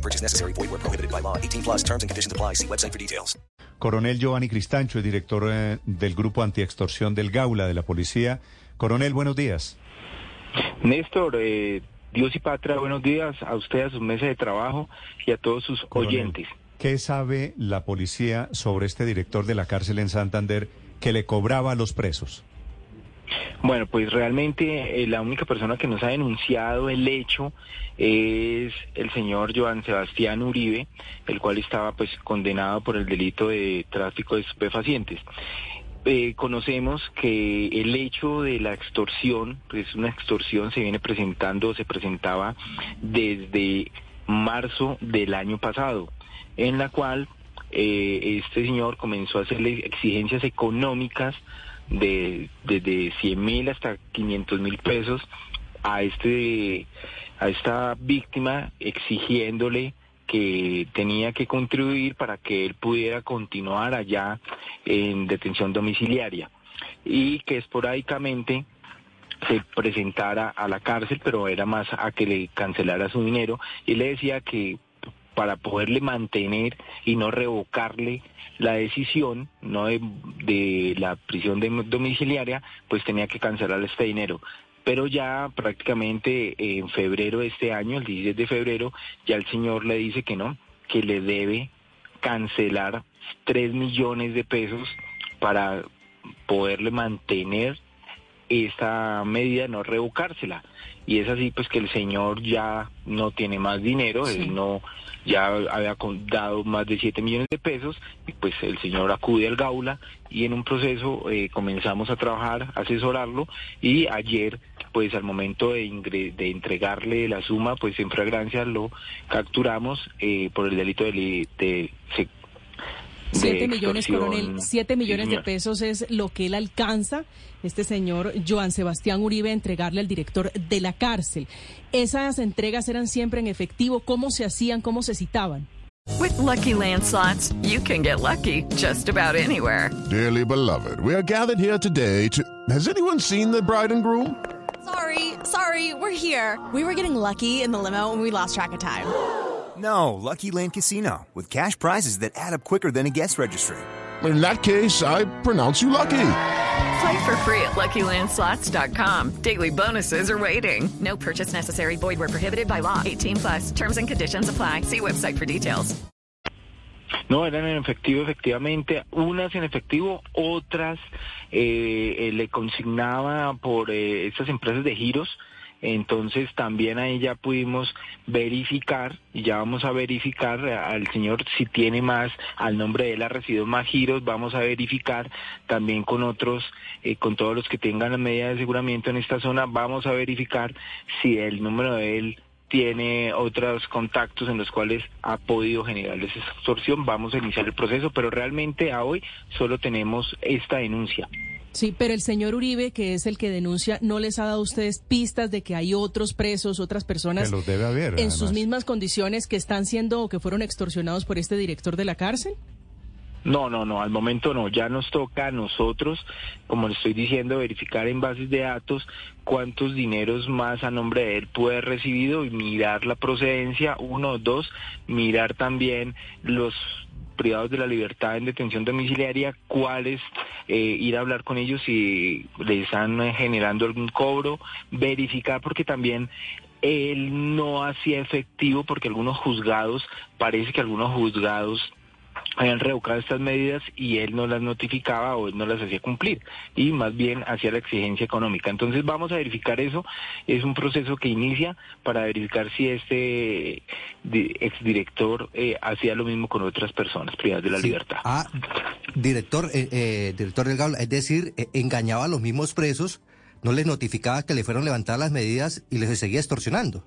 No purchase necessary. Void where prohibited by law. 18 plus terms and conditions apply. See website for details. Coronel Giovanni Cristancho, el director eh, del Grupo Antiextorsión del Gaula de la Policía. Coronel, buenos días. Néstor, eh, Dios y Patria, buenos días a usted, a su mesa de trabajo y a todos sus Coronel, oyentes. ¿Qué sabe la policía sobre este director de la cárcel en Santander que le cobraba a los presos? Bueno, pues realmente eh, la única persona que nos ha denunciado el hecho es el señor Joan Sebastián Uribe, el cual estaba pues condenado por el delito de tráfico de estupefacientes. Eh, conocemos que el hecho de la extorsión, pues una extorsión se viene presentando, se presentaba desde marzo del año pasado, en la cual eh, este señor comenzó a hacerle exigencias económicas de desde 100 mil hasta 500 mil pesos a este a esta víctima exigiéndole que tenía que contribuir para que él pudiera continuar allá en detención domiciliaria y que esporádicamente se presentara a la cárcel, pero era más a que le cancelara su dinero y le decía que para poderle mantener y no revocarle la decisión no de, de la prisión de- domiciliaria, pues tenía que cancelar este dinero. Pero ya prácticamente en febrero de este año, el 16 de febrero, ya el señor le dice que no, que le debe cancelar 3 millones de pesos para poderle mantener esta medida, no revocársela. Y es así pues que el señor ya no tiene más dinero, él no ya había dado más de 7 millones de pesos y pues el señor acude al Gaula y en un proceso eh, comenzamos a trabajar, a asesorarlo y ayer pues al momento de, ingre- de entregarle la suma pues en fragancia lo capturamos eh, por el delito de, de Siete millones, coronel, siete Sí, millones de señor. pesos es lo que él alcanza, este señor Joan Sebastián Uribe, a entregarle al director de la cárcel. Esas entregas eran siempre en efectivo. ¿Cómo se hacían? ¿Cómo se citaban? With Lucky Land slots, you can get lucky just about anywhere. Dearly beloved, we are gathered here today to. Has anyone seen the bride and groom? Sorry, sorry, we're here. We were getting lucky in the limo and we lost track of time. No, Lucky Land Casino, with cash prizes that add up quicker than a guest registry. In that case, I pronounce you lucky. Play for free at LuckyLandSlots.com. Daily bonuses are waiting. No purchase necessary. Void where prohibited by law. 18 plus terms and conditions apply. See website for details. No, eran en efectivo, efectivamente, unas en efectivo, otras eh, eh, le consignaba por eh, estas empresas de giros. Entonces también ahí ya pudimos verificar y ya vamos a verificar al señor si tiene más, al nombre de él ha recibido más giros, vamos a verificar también con otros, eh, con todos los que tengan la medida de aseguramiento en esta zona, vamos a verificar si el número de él tiene otros contactos en los cuales ha podido generarles esa extorsión, vamos a iniciar el proceso, pero realmente a hoy solo tenemos esta denuncia. Sí, pero el señor Uribe, que es el que denuncia, ¿no les ha dado a ustedes pistas de que hay otros presos, otras personas Que los debe haber, en sus mismas condiciones que están siendo o que fueron extorsionados por este director de la cárcel? No, no, no, al momento no, ya nos toca a nosotros, como le estoy diciendo, verificar en bases de datos cuántos dineros más a nombre de él puede haber recibido y mirar la procedencia, uno, dos, mirar también los privados de la libertad en detención domiciliaria, cuáles, eh, ir a hablar con ellos si les están eh, generando algún cobro, verificar porque también él no hacía efectivo porque algunos juzgados, parece que algunos juzgados habían revocado estas medidas y él no las notificaba o él no las hacía cumplir y más bien hacía la exigencia económica. Entonces vamos a verificar eso. Es un proceso que inicia para verificar si este di- exdirector eh, hacía lo mismo con otras personas privadas de la libertad. Ah, director, eh, eh, director del Gaula, es decir, eh, engañaba a los mismos presos, no les notificaba que le fueron levantadas las medidas y les seguía extorsionando.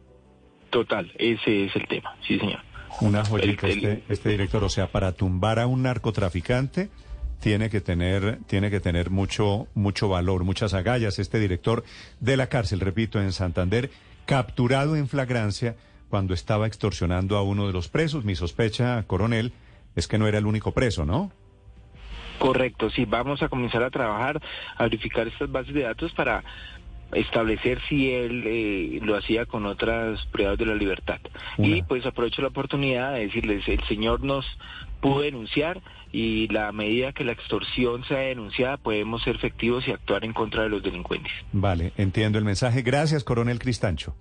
Total, ese es el tema. Sí, señor. Una joyita El- el- este, este director, o sea, para tumbar a un narcotraficante tiene que tener tiene que tener mucho mucho valor, muchas agallas este director de la cárcel, repito, en Santander, capturado en flagrancia cuando estaba extorsionando a uno de los presos. Mi sospecha, coronel, es que no era el único preso, ¿no? Correcto, sí, vamos a comenzar a trabajar, a verificar estas bases de datos para establecer si él eh, lo hacía con otras privadas de la libertad. Y pues aprovecho la oportunidad de decirles, el señor nos pudo denunciar y la medida que la extorsión sea denunciada podemos ser efectivos y actuar en contra de los delincuentes. Vale, entiendo el mensaje. Gracias, coronel Cristancho.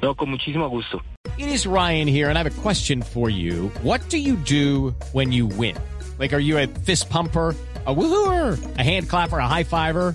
No, con muchísimo gusto. It is Ryan here, and I have a question for you. What do you do when you win? Like, are you a fist pumper? A woohooer, a hand clapper, a high fiver.